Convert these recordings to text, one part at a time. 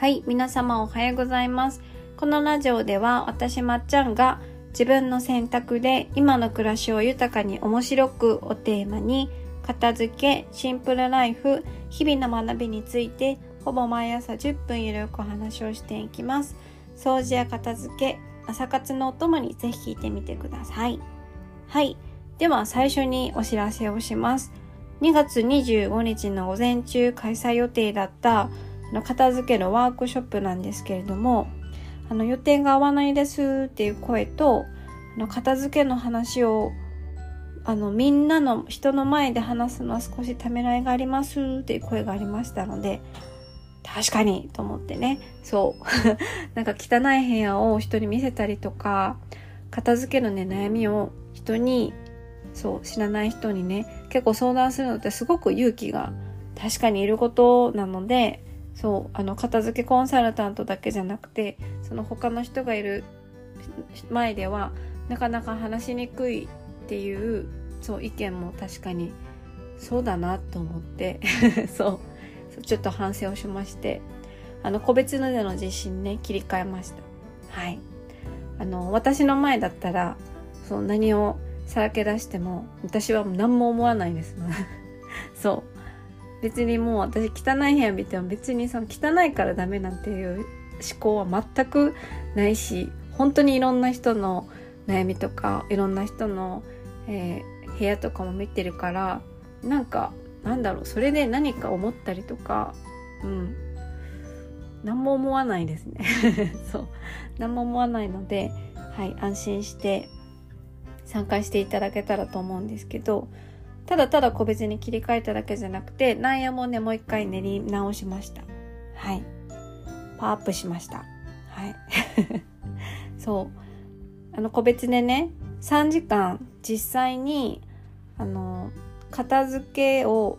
はい、皆様おはようございます。このラジオでは私まっちゃんが自分の選択で今の暮らしを豊かに面白くをテーマに片付け、シンプルライフ、日々の学びについてほぼ毎朝10分ゆるくお話をしていきます。掃除や片付け、朝活のお供にぜひ聞いてみてください。はい。では最初にお知らせをします。2月25日の午前中開催予定だったの片付けのワークショップなんですけれども、あの予定が合わないですっていう声と、あの片付けの話をあのみんなの人の前で話すのは少しためらいがありますっていう声がありましたので、確かにと思ってね、そう。なんか汚い部屋を人に見せたりとか、片付けのね、悩みを人に、そう、知らない人にね、結構相談するのってすごく勇気が確かにいることなので、そう、あの、片付けコンサルタントだけじゃなくて、その他の人がいる前では、なかなか話しにくいっていう、そう、意見も確かに、そうだなと思って、そう、ちょっと反省をしまして、あの、個別のでの実施にね、切り替えました。はい。あの、私の前だったら、そう、何をさらけ出しても、私は何も思わないです。そう。別にもう私汚い部屋見ても別にその汚いからダメなんていう思考は全くないし、本当にいろんな人の悩みとか、いろんな人の、えー部屋とかも見てるから、なんか、なんだろう、それで何か思ったりとか、うん。何も思わないですね。そう。何も思わないので、はい、安心して参加していただけたらと思うんですけど、ただただ個別に切り替えただけじゃなくて、内容もね、もう一回練り直しました。はい。パワーアップしました。はい。そう。あの、個別でね、3時間実際に、あの、片付けを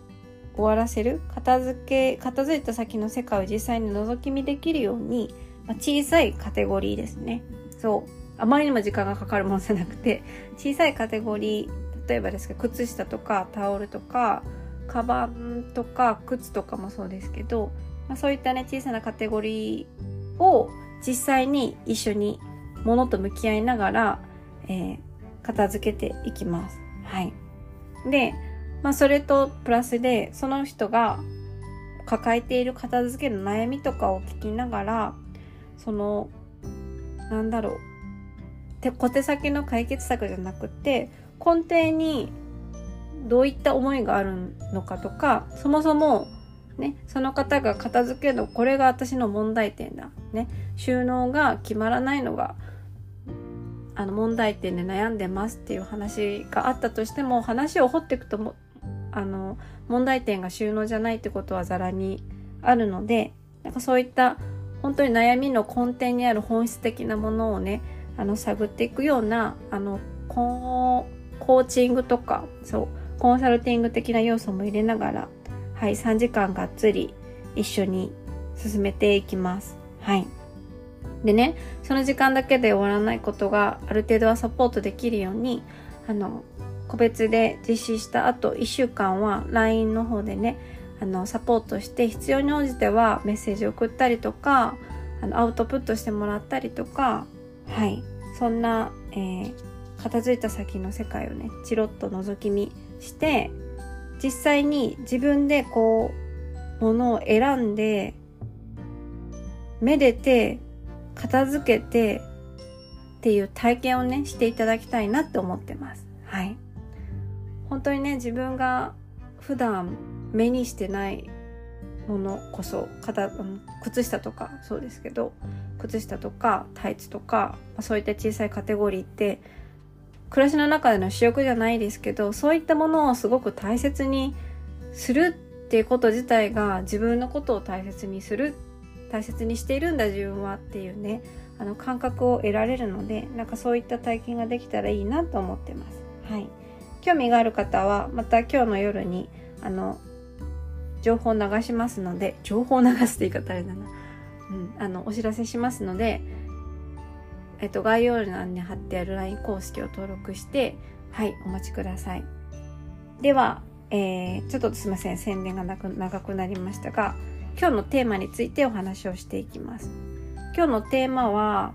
終わらせる片付け、片付いた先の世界を実際に覗き見できるように、まあ、小さいカテゴリーですね。そう。あまりにも時間がかかるものじゃなくて、小さいカテゴリー、例えばですけど、靴下とかタオルとか、カバンとか靴とかもそうですけど、まあ、そういったね、小さなカテゴリーを実際に一緒に物と向き合いながら、えー片付けていきます。はい。で、まあそれとプラスで、その人が抱えている片付けの悩みとかを聞きながら、その、なんだろう、手小手先の解決策じゃなくて、根底にどういった思いがあるのかとか、そもそも、ね、その方が片付けの、これが私の問題点だ。ね、収納が決まらないのが、あの問題点で悩んでますっていう話があったとしても話を掘っていくともあの問題点が収納じゃないってことはざらにあるのでなんかそういった本当に悩みの根底にある本質的なものをねあの探っていくようなあのコーチングとかそうコンサルティング的な要素も入れながらはい3時間がっつり一緒に進めていきますはいでね、その時間だけで終わらないことがある程度はサポートできるように、あの、個別で実施した後1週間は LINE の方でね、あの、サポートして必要に応じてはメッセージを送ったりとか、あの、アウトプットしてもらったりとか、はい。そんな、えー、片付いた先の世界をね、チロッと覗き見して、実際に自分でこう、ものを選んで、めでて、片付けてっていう体験をね、していただきたいなって思ってます。はい。本当にね、自分が普段目にしてないものこそ、片、靴下とかそうですけど、靴下とかタイツとか、まそういった小さいカテゴリーって、暮らしの中での主役じゃないですけど、そういったものをすごく大切にするっていうこと自体が自分のことを大切にする大切にしているんだ自分はっていうねあの感覚を得られるのでなんかそういった体験ができたらいいなと思ってます。はい。興味がある方はまた今日の夜にあの情報を流しますので情報を流すって言い方あれだな。うんあのお知らせしますのでえっと概要欄に貼ってある LINE 公式を登録してはいお待ちください。ではえー、ちょっとすいません。宣伝がなく長くなりましたが今日のテーマについてお話をしていきます。今日のテーマは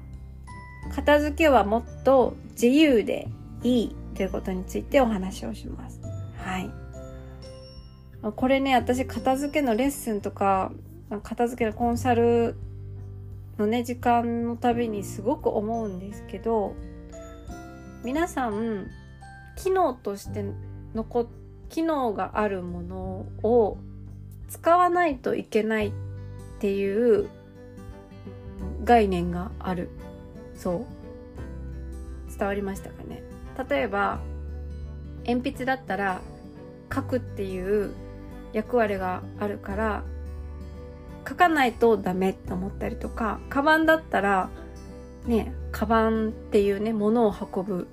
片付けはもっと自由でいいということについてお話をします。はい。これね私片付けのレッスンとか片付けのコンサルのね時間のたびにすごく思うんですけど皆さん機能として残機能があるものを使わないといけないっていう概念がある。そう。伝わりましたかね。例えば鉛筆だったら書くっていう役割があるから書かないとダメって思ったりとかカバンだったらねカバンっていうね物を運ぶ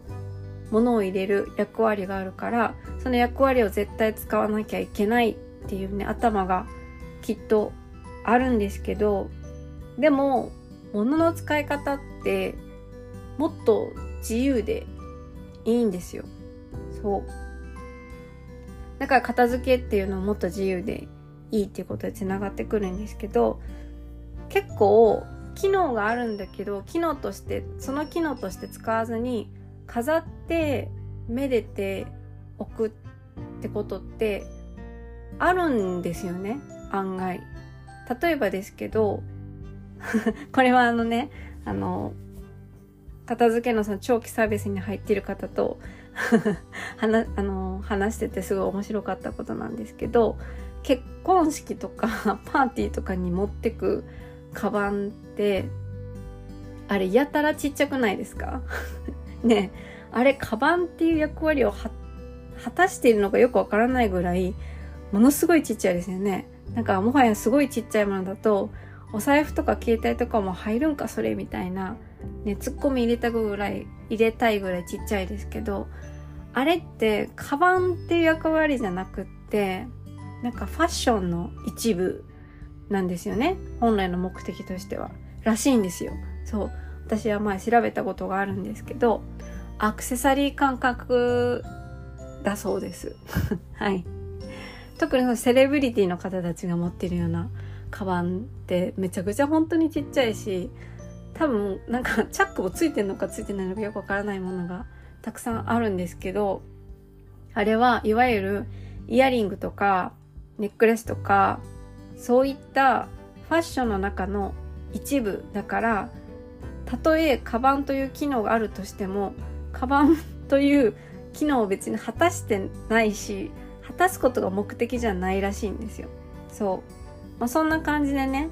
物を入れる役割があるからその役割を絶対使わなきゃいけないっていうね頭がきっとあるんですけどでも物の使い方ってもっと自由でいいんですよ。そう。だから片付けっていうのはもっと自由でいいっていうことでつながってくるんですけど結構機能があるんだけど機能としてその機能として使わずに飾ってめでておくってことってあるんですよね案外。例えばですけど これはあのねあの片付けのその長期サービスに入っている方と 話あの話しててすごい面白かったことなんですけど結婚式とか パーティーとかに持ってくカバンってあれやたらちっちゃくないですか？ねあれカバンっていう役割を果たしているのかよくわからないぐらいものすごいちっちゃいですよね。なんかもはやすごいちっちゃいものだとお財布とか携帯とかも入るんかそれみたいな。ねツッコミ入れたぐらい入れたいぐらいちっちゃいですけどあれってカバンっていう役割じゃなくってなんかファッションの一部なんですよね。本来の目的としては。らしいんですよ。そう。私は前調べたことがあるんですけどアクセサリー感覚だそうです。はい。特にそのセレブリティの方たちが持ってるようなカバンってめちゃくちゃ本当にちっちゃいし多分なんか チャックもついてんのかついてないのかよくわからないものがたくさんあるんですけどあれはいわゆるイヤリングとかネックレスとかそういったファッションの中の一部だからたとえカバンという機能があるとしてもカバンという機能を別に果たしてないし果たすことが目的じゃないらしいんですよ。そう。まあ、そんな感じでね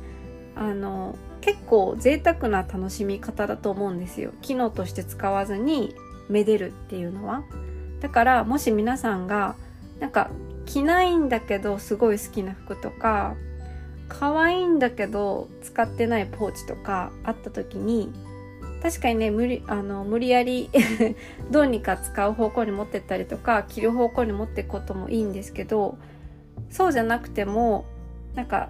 あの結構贅沢な楽しみ方だと思うんですよ。機能として使わずにめでるっていうのは。だからもし皆さんがなんか着ないんだけどすごい好きな服とか可愛いんだけど使ってないポーチとかあった時に確かにね無理あの無理やり どうにか使う方向に持ってったりとか着る方向に持っていくこともいいんですけどそうじゃなくてもなんか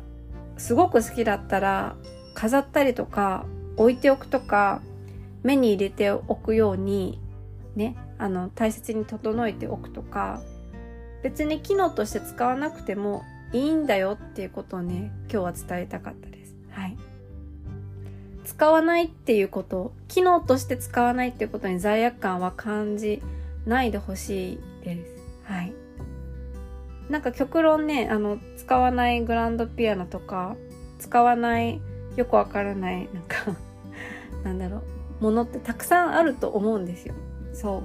すごく好きだったら飾ったりとか置いておくとか目に入れておくようにねあの大切に整えておくとか別に機能として使わなくてもいいんだよっていうことをね今日は伝えたかったです。はい。使わないっていうこと機能として使わないっていうことに罪悪感は感じないでほしいです。はい。なんか極論ねあの使わないグランドピアノとか使わないよくわからないなんか なんだろうものってたくさんあると思うんですよ。そう。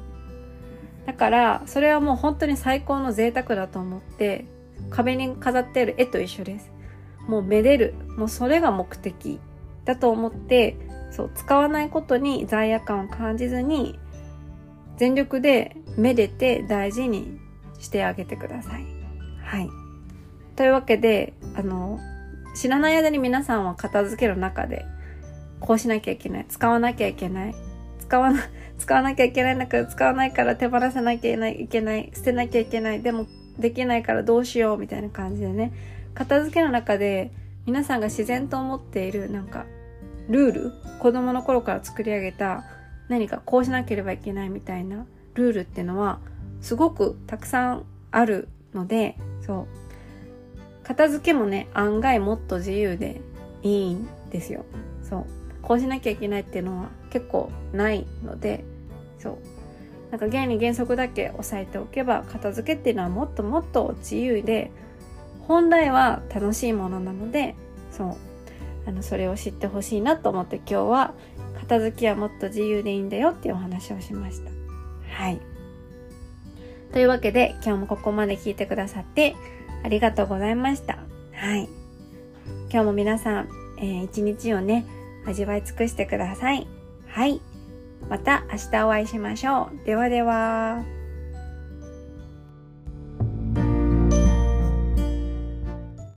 だからそれはもう本当に最高の贅沢だと思って壁に飾っている絵と一緒です。もうめでる。もうそれが目的だと思ってそう使わないことに罪悪感を感じずに全力でめでて大事にしてあげてください。はい。というわけで、あの、知らない間に皆さんは片付ける中で、こうしなきゃいけない、使わなきゃいけない、使わな、使わなきゃいけないんだけど、使わないから手放さなきゃいけない、捨てなきゃいけない、でもできないからどうしようみたいな感じでね、片付けの中で皆さんが自然と思っているなんかルール子供の頃から作り上げた何かこうしなければいけないみたいなルールっていうのはすごくたくさんあるのでそう。片付けもね案外もっと自由でいいんですよ。そう。こうしなきゃいけないっていうのは結構ないのでそう。なんか原理原則だけ押さえておけば片付けっていうのはもっともっと自由で本来は楽しいものなのでそう。あのそれを知ってほしいなと思って今日は片付きはもっと自由でいいんだよっていうお話をしました。はい。というわけで今日もここまで聞いてくださってありがとうございました。はい。今日も皆さん、えー、一日をね味わい尽くしてください。はい。また明日お会いしましょう。ではでは。